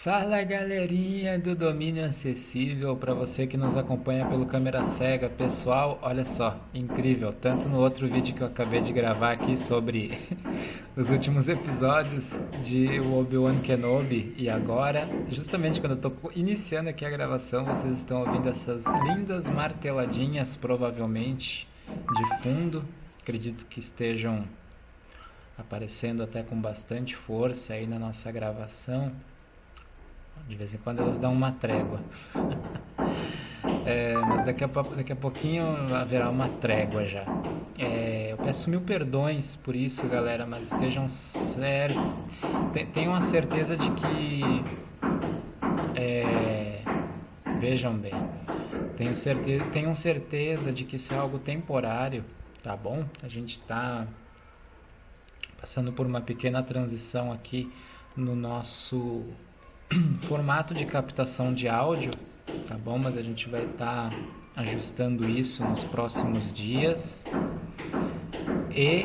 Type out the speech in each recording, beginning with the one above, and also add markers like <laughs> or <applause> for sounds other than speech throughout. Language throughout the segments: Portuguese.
Fala galerinha do domínio acessível para você que nos acompanha pelo câmera cega, pessoal, olha só, incrível, tanto no outro vídeo que eu acabei de gravar aqui sobre <laughs> os últimos episódios de Obi-Wan Kenobi e agora, justamente quando eu tô iniciando aqui a gravação, vocês estão ouvindo essas lindas marteladinhas provavelmente de fundo, acredito que estejam aparecendo até com bastante força aí na nossa gravação. De vez em quando elas dão uma trégua. <laughs> é, mas daqui a, daqui a pouquinho haverá uma trégua já. É, eu peço mil perdões por isso, galera, mas estejam sérios. Tenham a certeza de que. É, vejam bem. Tenho certeza, tenham certeza de que isso é algo temporário, tá bom? A gente está passando por uma pequena transição aqui no nosso <clears throat> formato de captação de áudio, tá bom? Mas a gente vai estar tá ajustando isso nos próximos dias. E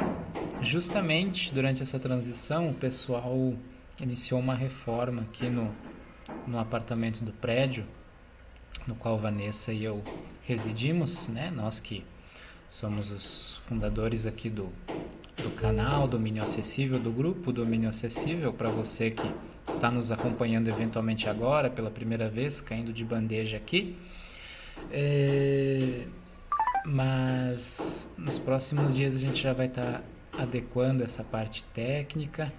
justamente durante essa transição, o pessoal iniciou uma reforma aqui no, no apartamento do prédio, no qual Vanessa e eu residimos, né? Nós que somos os fundadores aqui do, do canal Domínio Acessível, do grupo Domínio Acessível, para você que está nos acompanhando eventualmente agora, pela primeira vez, caindo de bandeja aqui. É, mas nos próximos dias a gente já vai estar tá adequando essa parte técnica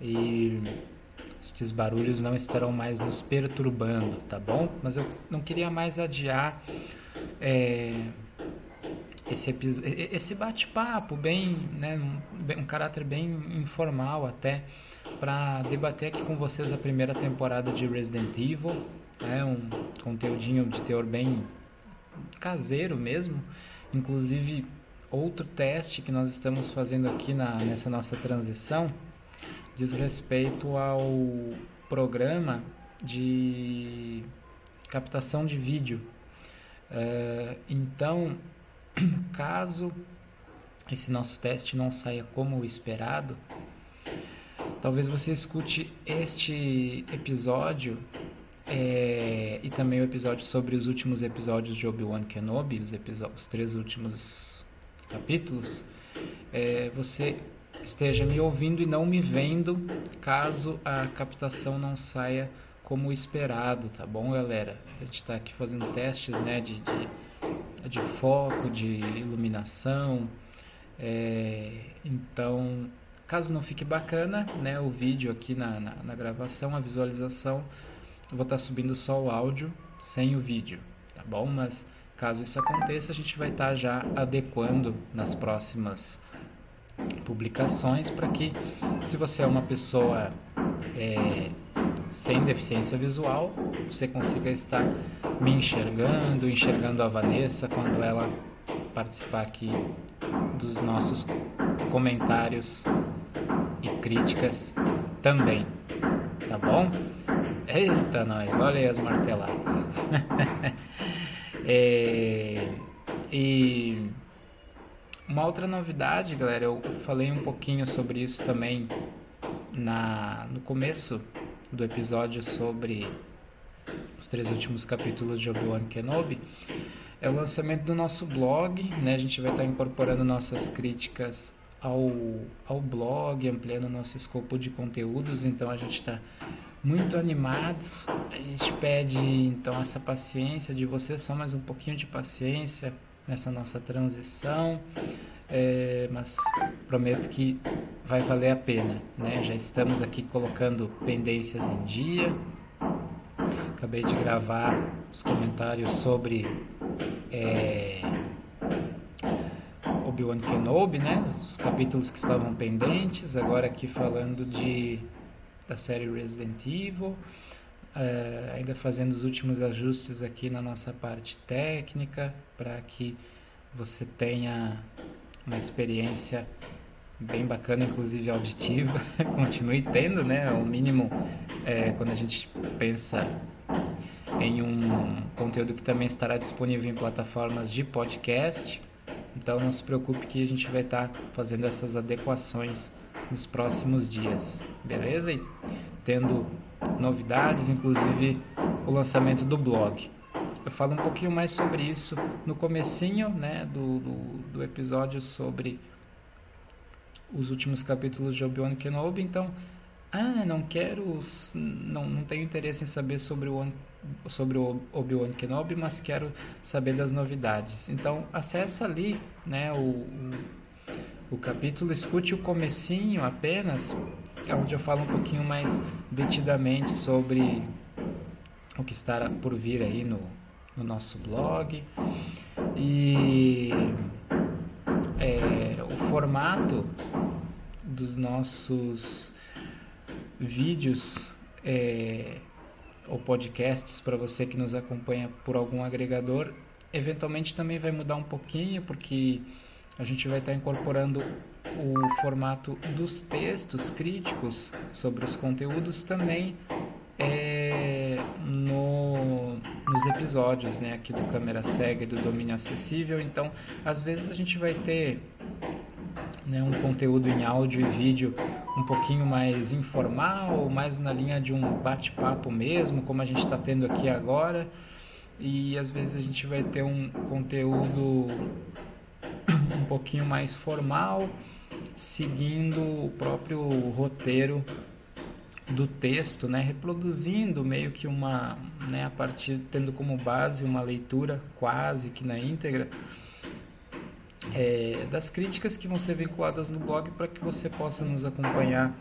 e estes barulhos não estarão mais nos perturbando, tá bom? Mas eu não queria mais adiar é, esse, esse bate-papo bem, né, um, caráter bem informal até para debater aqui com vocês a primeira temporada de Resident Evil. É um conteúdinho de teor bem caseiro mesmo. Inclusive, outro teste que nós estamos fazendo aqui na, nessa nossa transição diz respeito ao programa de captação de vídeo. Uh, então, caso esse nosso teste não saia como esperado, Talvez você escute este episódio é, e também o episódio sobre os últimos episódios de Obi-Wan Kenobi, os, os três últimos capítulos. É, você esteja me ouvindo e não me vendo caso a captação não saia como esperado, tá bom, galera? A gente está aqui fazendo testes né, de, de, de foco, de iluminação. É, então Caso não fique bacana, né, o vídeo aqui na, na, na gravação, a visualização, eu vou estar tá subindo só o áudio sem o vídeo, tá bom? Mas caso isso aconteça, a gente vai estar tá já adequando nas próximas publicações para que, se você é uma pessoa é, sem deficiência visual, você consiga estar me enxergando, enxergando a Vanessa quando ela participar aqui dos nossos comentários e críticas também. Tá bom? Eita, nós, olha aí as marteladas. <laughs> é, e uma outra novidade, galera, eu falei um pouquinho sobre isso também na, no começo do episódio sobre os três últimos capítulos de Obi-Wan Kenobi é o lançamento do nosso blog, né? A gente vai estar incorporando nossas críticas ao, ao blog, ampliando nosso escopo de conteúdos, então a gente está muito animados. A gente pede então essa paciência de vocês, só mais um pouquinho de paciência nessa nossa transição, é, mas prometo que vai valer a pena. Né? Já estamos aqui colocando pendências em dia. Acabei de gravar os comentários sobre é, Obi-Wan Kenobi, né? Os capítulos que estavam pendentes, agora aqui falando de da série Resident Evil, uh, ainda fazendo os últimos ajustes aqui na nossa parte técnica para que você tenha uma experiência bem bacana, inclusive auditiva, <laughs> continue tendo, né? O mínimo é, quando a gente pensa em um conteúdo que também estará disponível em plataformas de podcast então não se preocupe que a gente vai estar fazendo essas adequações nos próximos dias, beleza? E tendo novidades, inclusive o lançamento do blog. Eu falo um pouquinho mais sobre isso no comecinho né, do, do, do episódio sobre os últimos capítulos de Obi-Wan Kenobi, então ah, não quero, não, não tenho interesse em saber sobre o sobre o Obi-Wan Kenobi, mas quero saber das novidades. Então, acessa ali, né, o, o, capítulo, escute o comecinho apenas, é onde eu falo um pouquinho mais detidamente sobre o que está por vir aí no, no nosso blog. E é, o formato dos nossos vídeos é, ou podcasts para você que nos acompanha por algum agregador, eventualmente também vai mudar um pouquinho, porque a gente vai estar incorporando o formato dos textos críticos sobre os conteúdos também é, episódios né, aqui do Câmera Cega e do Domínio Acessível. Então, às vezes a gente vai ter né, um conteúdo em áudio e vídeo um pouquinho mais informal, mais na linha de um bate-papo mesmo, como a gente está tendo aqui agora. E às vezes a gente vai ter um conteúdo <coughs> um pouquinho mais formal, seguindo o próprio roteiro do texto, né, reproduzindo meio que uma, né, a partir tendo como base uma leitura quase que na íntegra é, das críticas que vão ser vinculadas no blog para que você possa nos acompanhar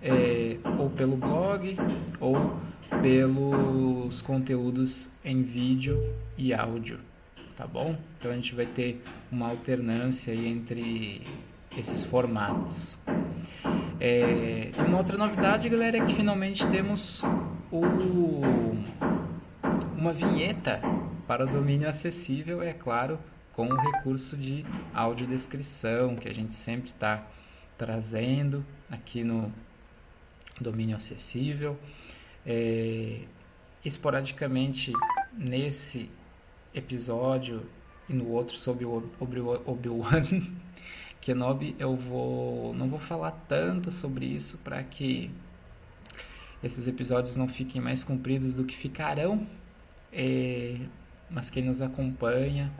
é, ou pelo blog ou pelos conteúdos em vídeo e áudio, tá bom? Então a gente vai ter uma alternância entre esses formatos. É, uma outra novidade, galera, é que finalmente temos o, uma vinheta para o domínio acessível, é claro, com o recurso de audiodescrição que a gente sempre está trazendo aqui no domínio acessível. É, esporadicamente nesse episódio e no outro sobre o Obi-Wan Kenobi eu vou não vou falar tanto sobre isso para que esses episódios não fiquem mais compridos do que ficarão é, mas quem nos acompanha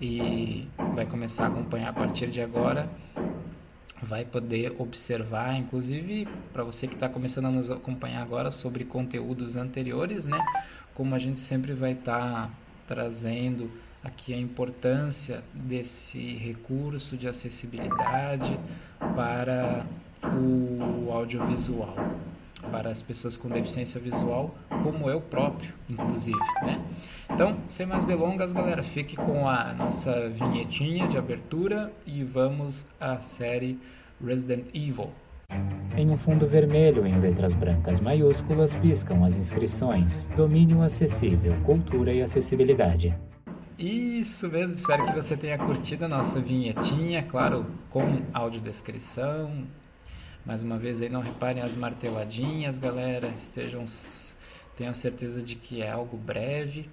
e vai começar a acompanhar a partir de agora vai poder observar, inclusive para você que está começando a nos acompanhar agora sobre conteúdos anteriores, né? Como a gente sempre vai estar tá trazendo aqui a importância desse recurso de acessibilidade para o audiovisual para as pessoas com deficiência visual, como eu próprio, inclusive, né? Então, sem mais delongas, galera, fique com a nossa vinhetinha de abertura e vamos à série Resident Evil. Em um fundo vermelho em letras brancas maiúsculas piscam as inscrições: Domínio acessível, cultura e acessibilidade. Isso mesmo, espero que você tenha curtido a nossa vinhetinha, claro, com audiodescrição, mais uma vez aí não reparem as marteladinhas, galera. Estejam tenham certeza de que é algo breve,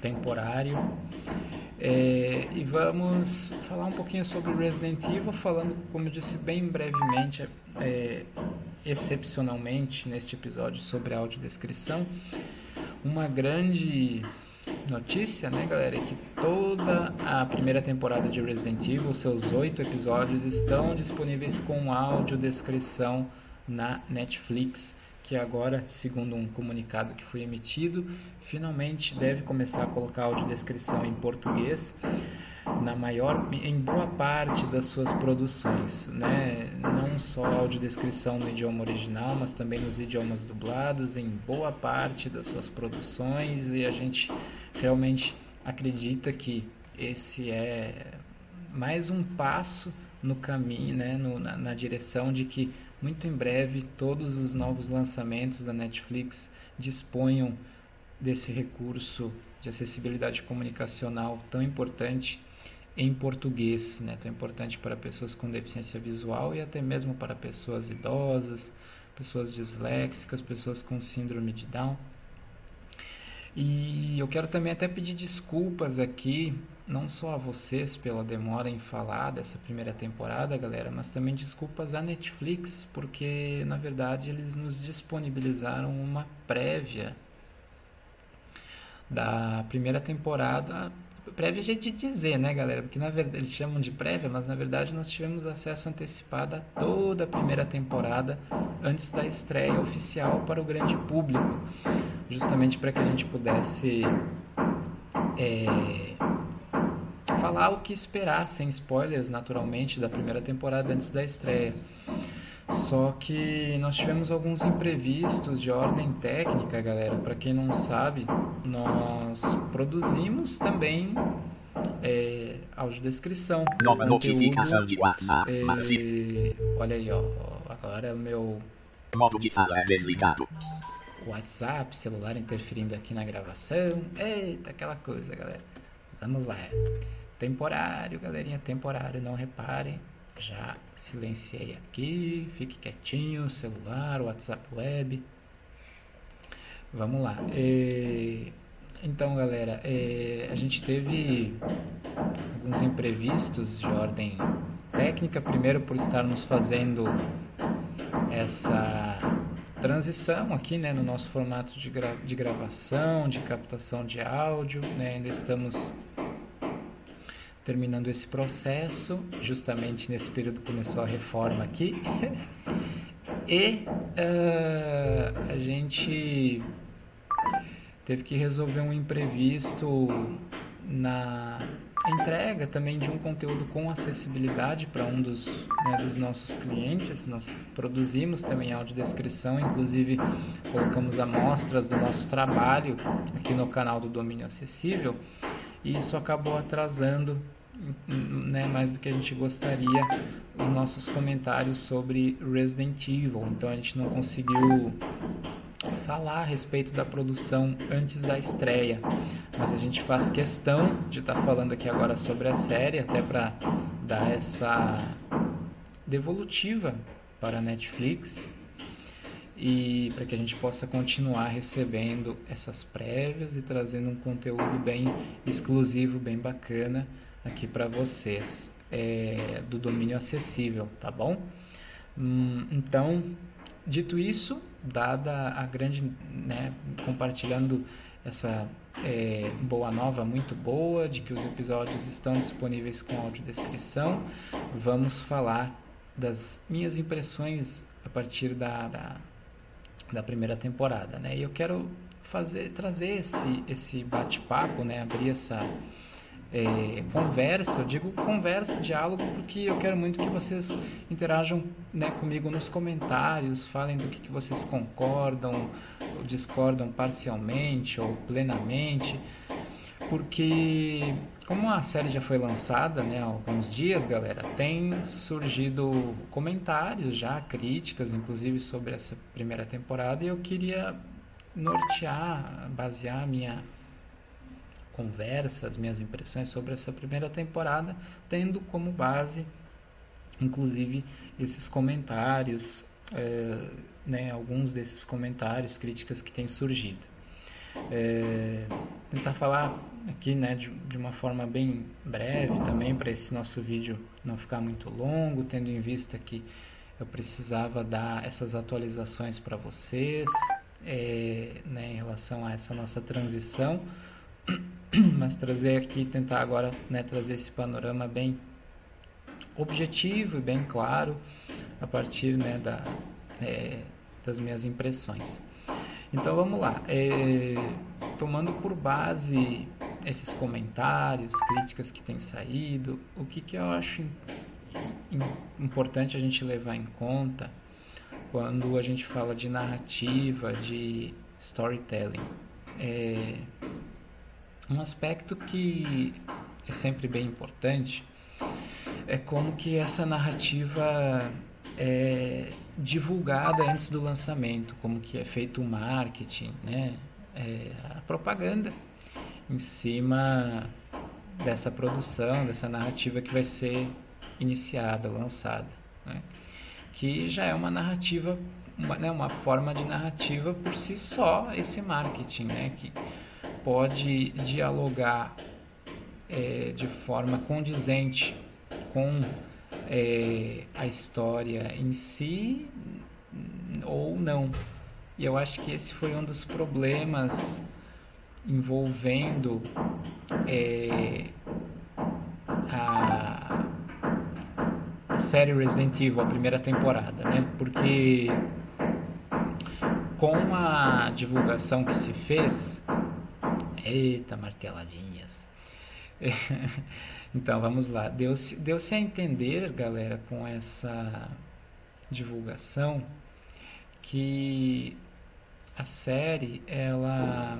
temporário. É, e vamos falar um pouquinho sobre Resident Evil, falando, como eu disse, bem brevemente, é, excepcionalmente neste episódio sobre audiodescrição. Uma grande notícia, né, galera, é que toda a primeira temporada de Resident Evil, seus oito episódios, estão disponíveis com audiodescrição na Netflix, que agora, segundo um comunicado que foi emitido, finalmente deve começar a colocar audiodescrição em português na maior, em boa parte das suas produções, né? Não só audiodescrição no idioma original, mas também nos idiomas dublados, em boa parte das suas produções e a gente realmente acredita que esse é mais um passo no caminho, né? No, na, na direção de que muito em breve todos os novos lançamentos da Netflix disponham desse recurso de acessibilidade comunicacional tão importante em português, né? tão importante para pessoas com deficiência visual e até mesmo para pessoas idosas, pessoas disléxicas, pessoas com síndrome de Down. E eu quero também até pedir desculpas aqui não só a vocês pela demora em falar dessa primeira temporada, galera, mas também desculpas à Netflix, porque na verdade eles nos disponibilizaram uma prévia da primeira temporada. Prévia jeito de dizer, né, galera? Porque na verdade eles chamam de prévia, mas na verdade nós tivemos acesso antecipado a toda a primeira temporada antes da estreia oficial para o grande público, justamente para que a gente pudesse é, falar o que esperar, sem spoilers, naturalmente, da primeira temporada antes da estreia. Só que nós tivemos alguns imprevistos de ordem técnica, galera. Para quem não sabe, nós produzimos também é, audiodescrição. Nova notificação de WhatsApp. É, olha aí, ó. Agora o meu. Modo de fala é desligado. WhatsApp, celular interferindo aqui na gravação. Eita, aquela coisa, galera. Vamos lá. Temporário, galerinha, temporário, não reparem. Já silenciei aqui, fique quietinho, celular, WhatsApp web. Vamos lá. É, então, galera, é, a gente teve alguns imprevistos de ordem técnica. Primeiro, por estarmos fazendo essa transição aqui né, no nosso formato de, gra de gravação, de captação de áudio. Né, ainda estamos terminando esse processo. Justamente nesse período começou a reforma aqui. <laughs> e uh, a gente teve que resolver um imprevisto na entrega também de um conteúdo com acessibilidade para um dos, né, dos nossos clientes. Nós produzimos também audiodescrição, inclusive colocamos amostras do nosso trabalho aqui no canal do Domínio Acessível e isso acabou atrasando né, mais do que a gente gostaria os nossos comentários sobre Resident Evil. Então a gente não conseguiu falar a respeito da produção antes da estreia, mas a gente faz questão de estar tá falando aqui agora sobre a série, até para dar essa devolutiva para a Netflix. E para que a gente possa continuar recebendo essas prévias e trazendo um conteúdo bem exclusivo, bem bacana aqui para vocês. É, do domínio acessível, tá bom? Hum, então, dito isso, dada a grande, né, compartilhando essa é, boa nova muito boa de que os episódios estão disponíveis com audiodescrição, vamos falar das minhas impressões a partir da, da, da primeira temporada, né? E eu quero fazer trazer esse esse bate-papo, né? Abrir essa é, conversa, eu digo conversa, diálogo, porque eu quero muito que vocês interajam né, comigo nos comentários, falem do que, que vocês concordam ou discordam parcialmente ou plenamente, porque como a série já foi lançada né, há alguns dias, galera, tem surgido comentários já, críticas, inclusive sobre essa primeira temporada, e eu queria nortear, basear minha conversa, as minhas impressões sobre essa primeira temporada, tendo como base, inclusive, esses comentários, é, né, alguns desses comentários, críticas que têm surgido. É, tentar falar aqui né, de, de uma forma bem breve também, para esse nosso vídeo não ficar muito longo, tendo em vista que eu precisava dar essas atualizações para vocês é, né, em relação a essa nossa transição <clears throat> mas trazer aqui, tentar agora né, trazer esse panorama bem objetivo e bem claro a partir né, da, é, das minhas impressões. Então vamos lá, é, tomando por base esses comentários, críticas que têm saído, o que, que eu acho importante a gente levar em conta quando a gente fala de narrativa, de storytelling. É, um aspecto que é sempre bem importante é como que essa narrativa é divulgada antes do lançamento, como que é feito o marketing, né? É, a propaganda em cima dessa produção, dessa narrativa que vai ser iniciada, lançada, né? que já é uma narrativa, uma, né, uma forma de narrativa por si só esse marketing, né? que pode dialogar é, de forma condizente com é, a história em si ou não. E eu acho que esse foi um dos problemas envolvendo é, a, série Resident Evil, a primeira temporada, né? Porque com a divulgação que se fez, eita marteladinhas. <laughs> então vamos lá, deu-se deu a entender, galera, com essa divulgação que a série ela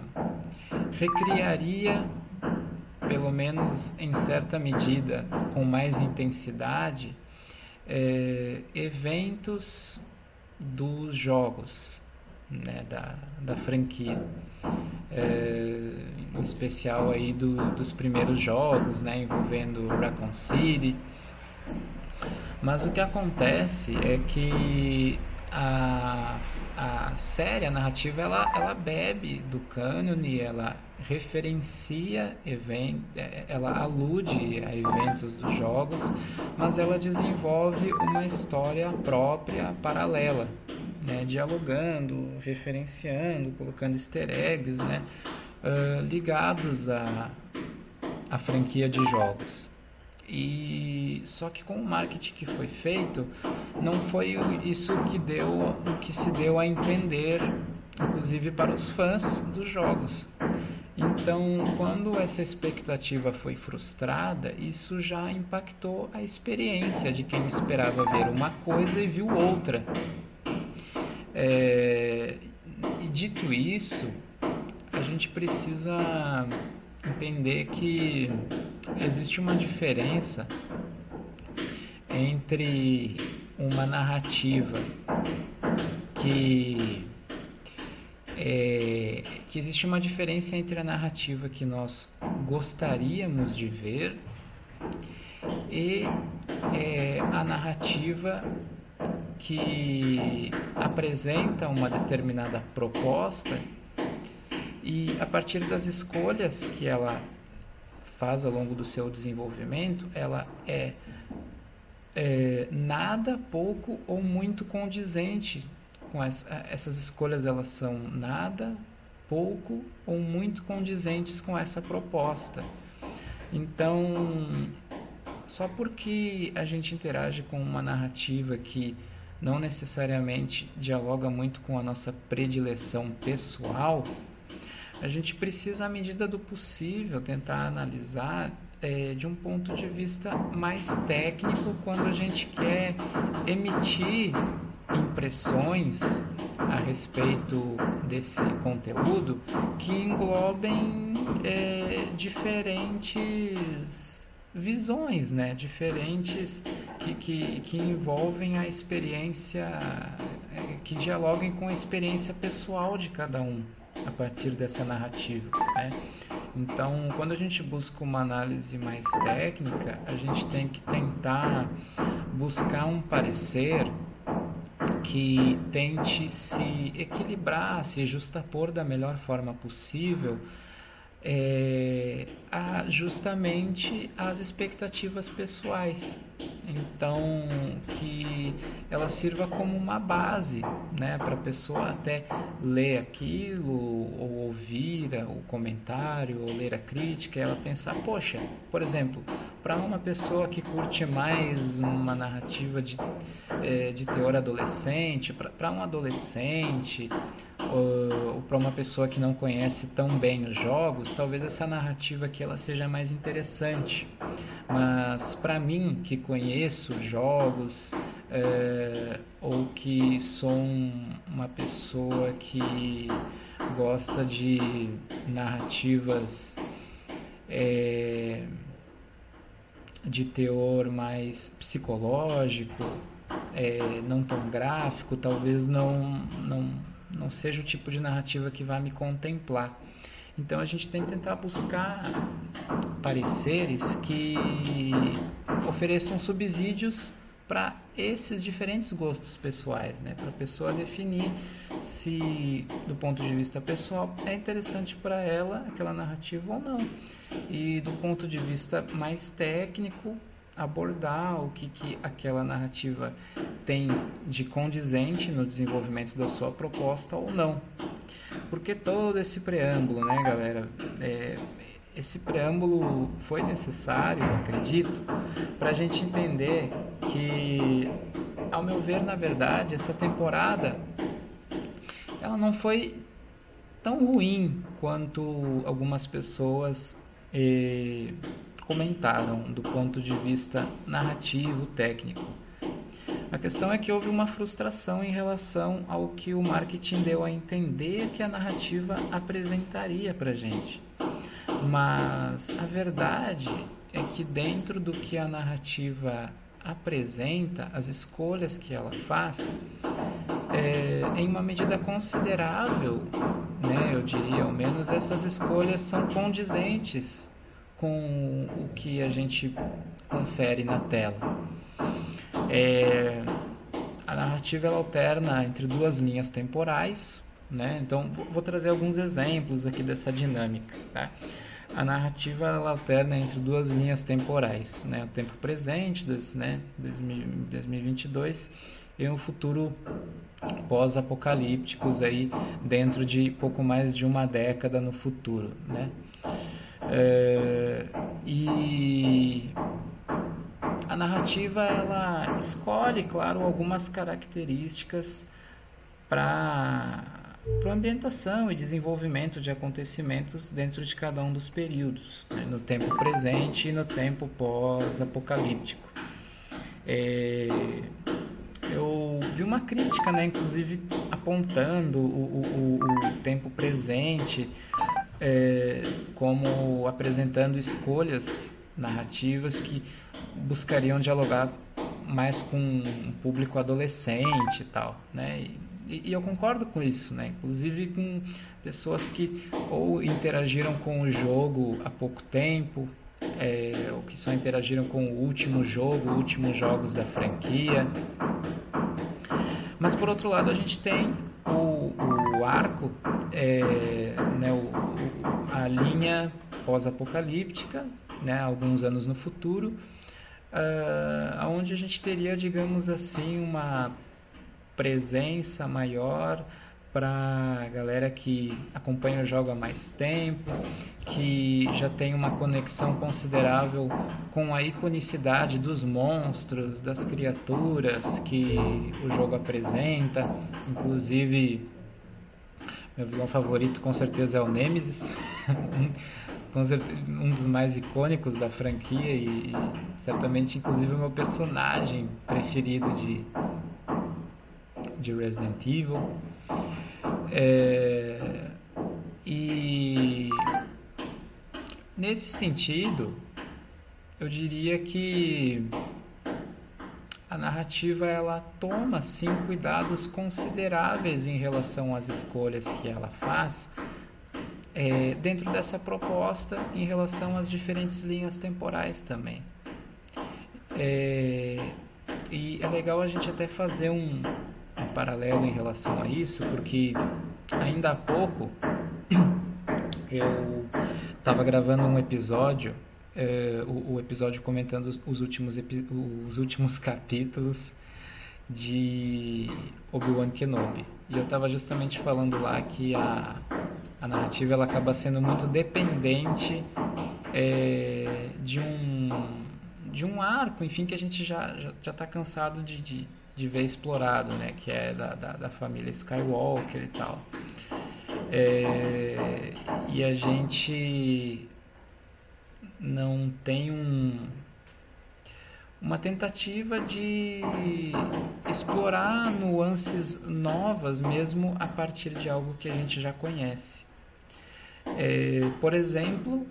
recriaria pelo menos em certa medida com mais intensidade é, eventos dos jogos né, da, da franquia. É, em especial aí do, dos primeiros jogos né, envolvendo Raccoon City. Mas o que acontece é que a, a série, a narrativa, ela, ela bebe do cânone, ela referencia eventos, é, ela alude a eventos dos jogos, mas ela desenvolve uma história própria, paralela, né, dialogando, referenciando, colocando easter eggs, né, uh, ligados à, à franquia de jogos. E só que com o marketing que foi feito, não foi isso que deu, o que se deu a entender, inclusive para os fãs dos jogos. Então, quando essa expectativa foi frustrada, isso já impactou a experiência de quem esperava ver uma coisa e viu outra. É, e dito isso, a gente precisa entender que existe uma diferença entre uma narrativa que é, que existe uma diferença entre a narrativa que nós gostaríamos de ver e é, a narrativa que apresenta uma determinada proposta e a partir das escolhas que ela faz ao longo do seu desenvolvimento, ela é, é nada, pouco ou muito condizente com essa, essas escolhas. Elas são nada, pouco ou muito condizentes com essa proposta. Então, só porque a gente interage com uma narrativa que não necessariamente dialoga muito com a nossa predileção pessoal, a gente precisa, à medida do possível, tentar analisar é, de um ponto de vista mais técnico quando a gente quer emitir impressões a respeito desse conteúdo que englobem é, diferentes visões, né? diferentes que, que, que envolvem a experiência, é, que dialoguem com a experiência pessoal de cada um a partir dessa narrativa. Né? Então, quando a gente busca uma análise mais técnica, a gente tem que tentar buscar um parecer que tente se equilibrar, se justapor da melhor forma possível é, a, justamente as expectativas pessoais. Então, que ela sirva como uma base né, para a pessoa até ler aquilo, ou ouvir o comentário, ou ler a crítica, e ela pensar: poxa, por exemplo, para uma pessoa que curte mais uma narrativa de, é, de teor adolescente, para um adolescente, ou, ou para uma pessoa que não conhece tão bem os jogos, talvez essa narrativa aqui ela seja mais interessante. Mas para mim, que conheço jogos, é, ou que sou uma pessoa que gosta de narrativas é, de teor mais psicológico, é, não tão gráfico, talvez não, não, não seja o tipo de narrativa que vai me contemplar. Então a gente tem que tentar buscar pareceres que ofereçam subsídios para esses diferentes gostos pessoais, né? Para a pessoa definir se, do ponto de vista pessoal, é interessante para ela aquela narrativa ou não. E do ponto de vista mais técnico, abordar o que, que aquela narrativa tem de condizente no desenvolvimento da sua proposta ou não. Porque todo esse preâmbulo, né, galera? É, esse preâmbulo foi necessário, acredito, para a gente entender que, ao meu ver, na verdade, essa temporada ela não foi tão ruim quanto algumas pessoas eh, comentaram do ponto de vista narrativo, técnico. A questão é que houve uma frustração em relação ao que o marketing deu a entender que a narrativa apresentaria para gente. Mas a verdade é que dentro do que a narrativa apresenta, as escolhas que ela faz, é, em uma medida considerável, né, eu diria ao menos, essas escolhas são condizentes com o que a gente confere na tela. É, a narrativa ela alterna entre duas linhas temporais, né? Então vou, trazer alguns exemplos aqui dessa dinâmica. Tá? A narrativa ela alterna entre duas linhas temporais, né? O tempo presente, dos, né? 2022 e um futuro pós-apocalípticos aí dentro de pouco mais de uma década no futuro, né? É, e a narrativa ela escolhe, claro, algumas características para para ambientação e desenvolvimento de acontecimentos dentro de cada um dos períodos, né, no tempo presente e no tempo pós-apocalíptico. É, eu vi uma crítica, né, inclusive apontando o, o, o tempo presente é, como apresentando escolhas narrativas que buscariam dialogar mais com um público adolescente e tal, né? E, e, eu concordo com isso, né? Inclusive com pessoas que ou interagiram com o jogo há pouco tempo, é, ou que só interagiram com o último jogo, últimos jogos da franquia. Mas por outro lado, a gente tem o, o arco, é, né, o, a linha pós-apocalíptica, né, alguns anos no futuro, uh, onde a gente teria, digamos assim, uma presença maior para a galera que acompanha o jogo há mais tempo, que já tem uma conexão considerável com a iconicidade dos monstros, das criaturas que o jogo apresenta. Inclusive, meu vilão favorito com certeza é o Nemesis, <laughs> um dos mais icônicos da franquia e, certamente, inclusive, o meu personagem preferido de, de Resident Evil. É, e nesse sentido, eu diria que a narrativa ela toma sim cuidados consideráveis em relação às escolhas que ela faz é, dentro dessa proposta em relação às diferentes linhas temporais também. É, e é legal a gente até fazer um, um paralelo em relação a isso, porque ainda há pouco <coughs> eu estava gravando um episódio, é, o, o, episódio comentando os últimos, os últimos <laughs> capítulos de Obi-Wan Kenobi. E eu estava justamente falando lá que a, a narrativa ela acaba sendo muito dependente é, de um de um arco, enfim, que a gente já já está cansado de, de, de, ver explorado, né? Que é da, da, da família Skywalker e tal. É, e a gente não tem um uma tentativa de explorar nuances novas mesmo a partir de algo que a gente já conhece. É, por exemplo,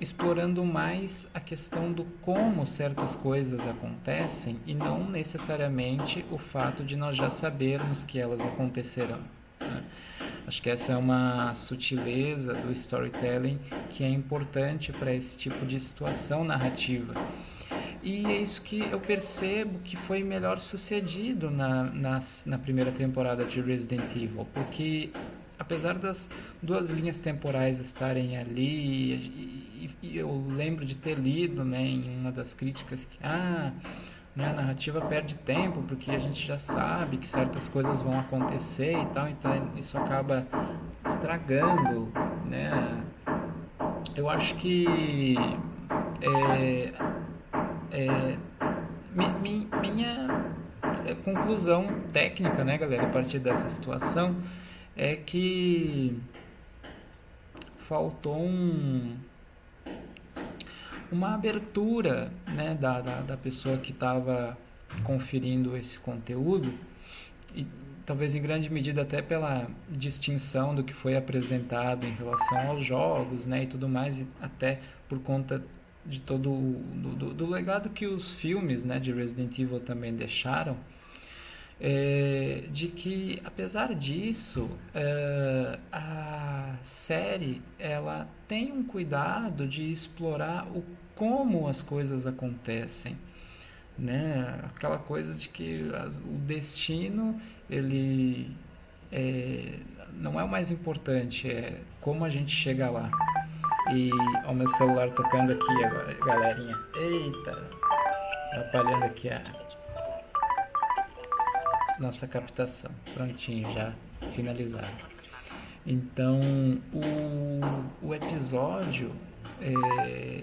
explorando mais a questão do como certas coisas acontecem e não necessariamente o fato de nós já sabermos que elas acontecerão. Né? Acho que essa é uma sutileza do storytelling que é importante para esse tipo de situação narrativa. E é isso que eu percebo que foi melhor sucedido na, na, na primeira temporada de Resident Evil, porque apesar das duas linhas temporais estarem ali, e, e, eu lembro de ter lido né, em uma das críticas que ah, né, a narrativa perde tempo porque a gente já sabe que certas coisas vão acontecer e tal, então isso acaba estragando, né? Eu acho que é, é, mi, mi, minha é, conclusão técnica, né, galera, a partir dessa situação é que faltou um, uma abertura né, da, da, da pessoa que estava conferindo esse conteúdo e talvez em grande medida até pela distinção do que foi apresentado em relação aos jogos né, e tudo mais, e até por conta de todo do, do, do legado que os filmes né, de Resident Evil também deixaram, é, de que apesar disso é, a série ela tem um cuidado de explorar o como as coisas acontecem né? Aquela coisa de que o destino ele é, não é o mais importante é como a gente chega lá. E o meu celular tocando aqui agora galerinha. Eita atrapalhando aqui a nossa captação. Prontinho, já finalizado. Então, o, o episódio, é,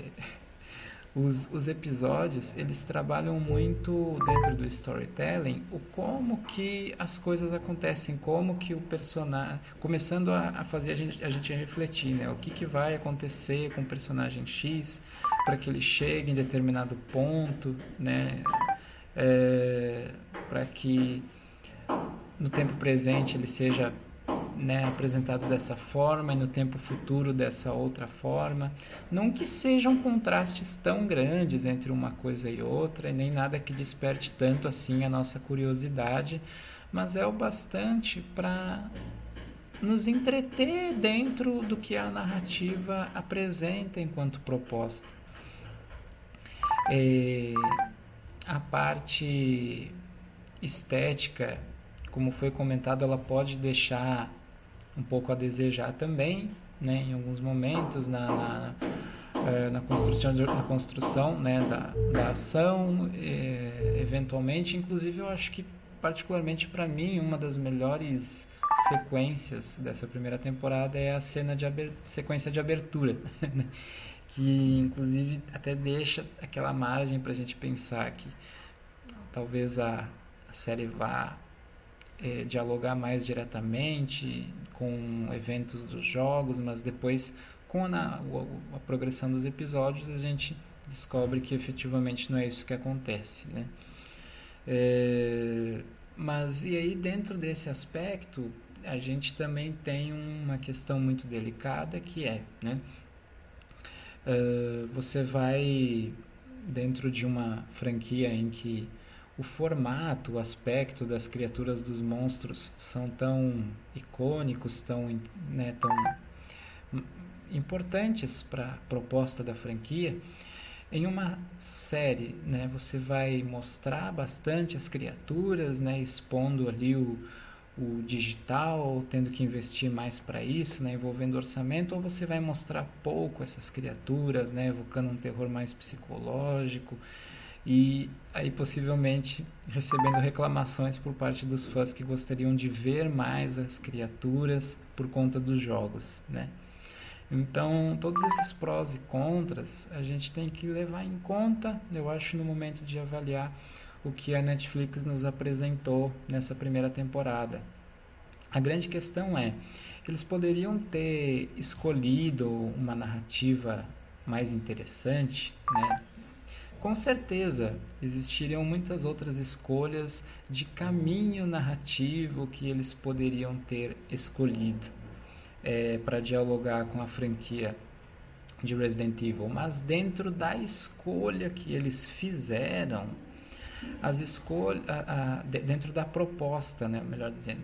<laughs> os, os episódios, eles trabalham muito dentro do storytelling o como que as coisas acontecem, como que o personagem, começando a, a fazer a gente, a gente refletir, né? O que, que vai acontecer com o personagem X para que ele chegue em determinado ponto, né? É, para que no tempo presente ele seja né, apresentado dessa forma e no tempo futuro dessa outra forma. Não que sejam contrastes tão grandes entre uma coisa e outra, e nem nada que desperte tanto assim a nossa curiosidade, mas é o bastante para nos entreter dentro do que a narrativa apresenta enquanto proposta. A parte estética como foi comentado, ela pode deixar um pouco a desejar também, né, em alguns momentos na, na, eh, na construção, na construção né, da, da ação, é, eventualmente. Inclusive, eu acho que, particularmente para mim, uma das melhores sequências dessa primeira temporada é a cena de sequência de abertura, né, que inclusive até deixa aquela margem para a gente pensar que talvez a, a série vá é, dialogar mais diretamente com eventos dos jogos, mas depois com a, a, progressão dos episódios a gente descobre que efetivamente não é isso que acontece, né? É, mas e aí dentro desse aspecto a gente também tem uma questão muito delicada que é, né? Uh, você vai dentro de uma franquia em que o formato, o aspecto das criaturas dos monstros são tão icônicos, tão, né, tão importantes para a proposta da franquia. Em uma série, né, você vai mostrar bastante as criaturas, né, expondo ali o, o digital, tendo que investir mais para isso, né, envolvendo orçamento, ou você vai mostrar pouco essas criaturas, né, evocando um terror mais psicológico e aí possivelmente recebendo reclamações por parte dos fãs que gostariam de ver mais as criaturas por conta dos jogos, né? Então, todos esses prós e contras a gente tem que levar em conta, eu acho, no momento de avaliar o que a Netflix nos apresentou nessa primeira temporada. A grande questão é, eles poderiam ter escolhido uma narrativa mais interessante, né? Com certeza existiriam muitas outras escolhas de caminho narrativo que eles poderiam ter escolhido é, para dialogar com a franquia de Resident Evil, mas dentro da escolha que eles fizeram, as escolhas, dentro da proposta, né, melhor dizendo,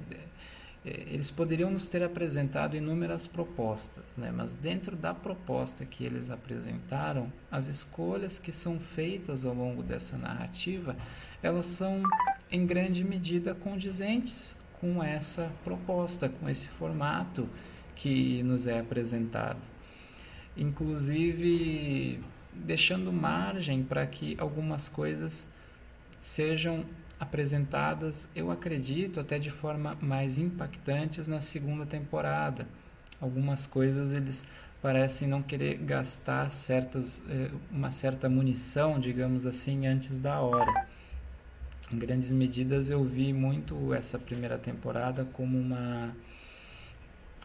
eles poderiam nos ter apresentado inúmeras propostas, né? mas dentro da proposta que eles apresentaram, as escolhas que são feitas ao longo dessa narrativa, elas são em grande medida condizentes com essa proposta, com esse formato que nos é apresentado. Inclusive, deixando margem para que algumas coisas sejam apresentadas, eu acredito, até de forma mais impactantes na segunda temporada. Algumas coisas eles parecem não querer gastar certas, eh, uma certa munição, digamos assim, antes da hora. Em grandes medidas, eu vi muito essa primeira temporada como uma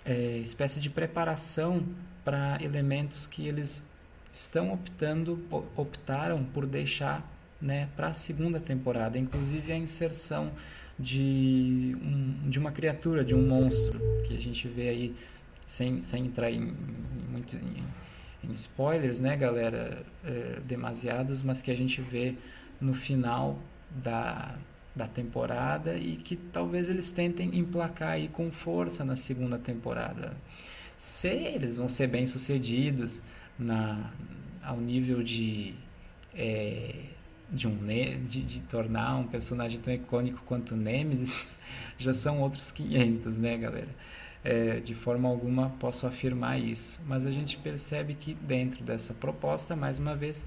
é, espécie de preparação para elementos que eles estão optando, optaram por deixar né, para a segunda temporada, inclusive a inserção de, um, de uma criatura, de um monstro, que a gente vê aí, sem, sem entrar em, em muito em, em, spoilers, né, galera, é, demasiados, mas que a gente vê no final da, da temporada e que talvez eles tentem emplacar aí com força na segunda temporada. Se eles vão ser bem sucedidos ao nível de é, de, um, de, de tornar um personagem tão icônico quanto Nemesis, <laughs> já são outros 500, né, galera? É, de forma alguma posso afirmar isso, mas a gente percebe que dentro dessa proposta, mais uma vez,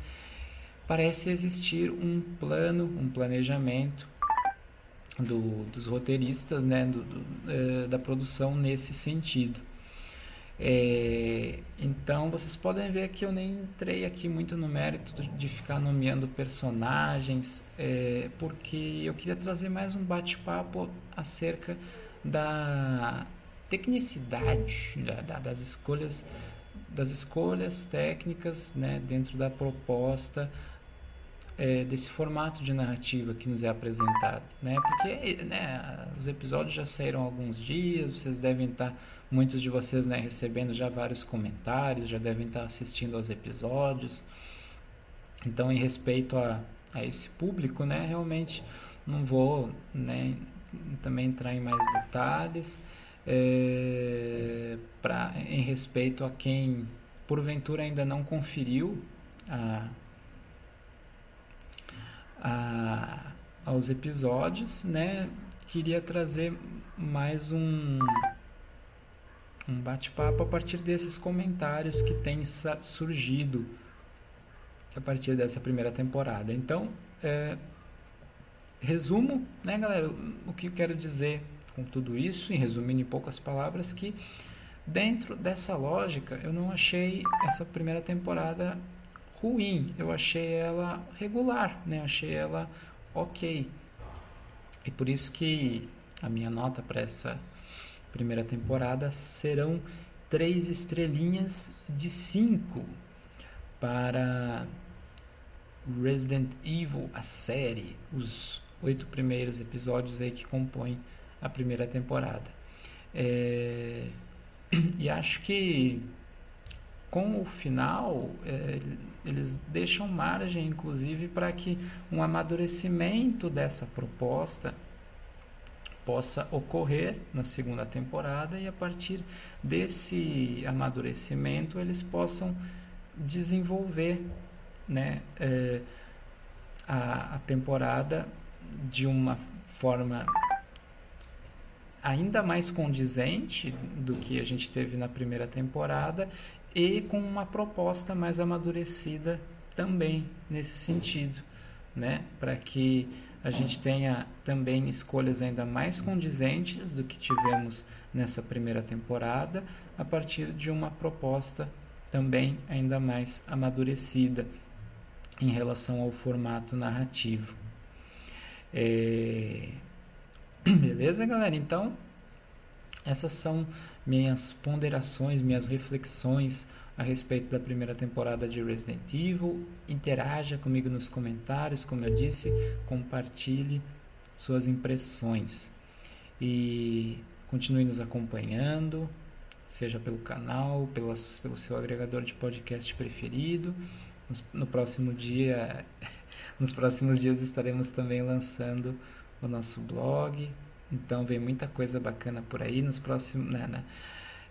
parece existir um plano, um planejamento do, dos roteiristas, né, do, do, é, da produção nesse sentido. É, então vocês podem ver que eu nem entrei aqui muito no mérito de ficar nomeando personagens, é, porque eu queria trazer mais um bate-papo acerca da tecnicidade da, da, das escolhas das escolhas técnicas né, dentro da proposta é, desse formato de narrativa que nos é apresentado, né? Porque né, os episódios já saíram há alguns dias, vocês devem estar Muitos de vocês né, recebendo já vários comentários, já devem estar assistindo aos episódios. Então, em respeito a, a esse público, né, realmente não vou né, também entrar em mais detalhes. É, pra, em respeito a quem porventura ainda não conferiu a, a, aos episódios, né? Queria trazer mais um um bate-papo a partir desses comentários que têm surgido a partir dessa primeira temporada. Então, é, resumo, né, galera, o que eu quero dizer com tudo isso, em resumindo em poucas palavras, que dentro dessa lógica eu não achei essa primeira temporada ruim, eu achei ela regular, né, achei ela ok. E por isso que a minha nota para essa primeira temporada serão três estrelinhas de cinco para Resident Evil, a série, os oito primeiros episódios aí que compõem a primeira temporada. É... <clears throat> E acho que com o final é, eles deixam margem, inclusive, para que um amadurecimento dessa proposta possa ocorrer na segunda temporada e a partir desse amadurecimento eles possam desenvolver né, é, a, a temporada de uma forma ainda mais condizente do que a gente teve na primeira temporada e com uma proposta mais amadurecida também nesse sentido, né? Para que a gente tenha também escolhas ainda mais condizentes do que tivemos nessa primeira temporada, a partir de uma proposta também ainda mais amadurecida em relação ao formato narrativo. É... <clears throat> Beleza, galera? Então, essas são minhas ponderações, minhas reflexões a respeito da primeira temporada de Resident Evil. Interaja comigo nos comentários, como eu disse, compartilhe suas impressões. E continue nos acompanhando, seja pelo canal, pelas, pelo seu agregador de podcast preferido. no próximo dia, <laughs> nos próximos dias estaremos também lançando o nosso blog, Então vem muita coisa bacana por aí nos próximos, né, né,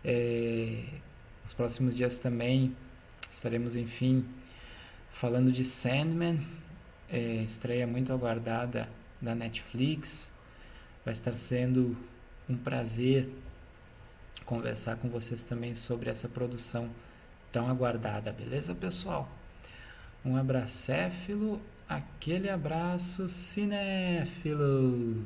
é, nos próximos dias também estaremos enfim falando de Sandman, é, estreia muito aguardada da Netflix. Vai estar sendo um prazer conversar com vocês também sobre essa produção tão aguardada, beleza, pessoal? Um abracéfilo, aquele abraço cinéfilo.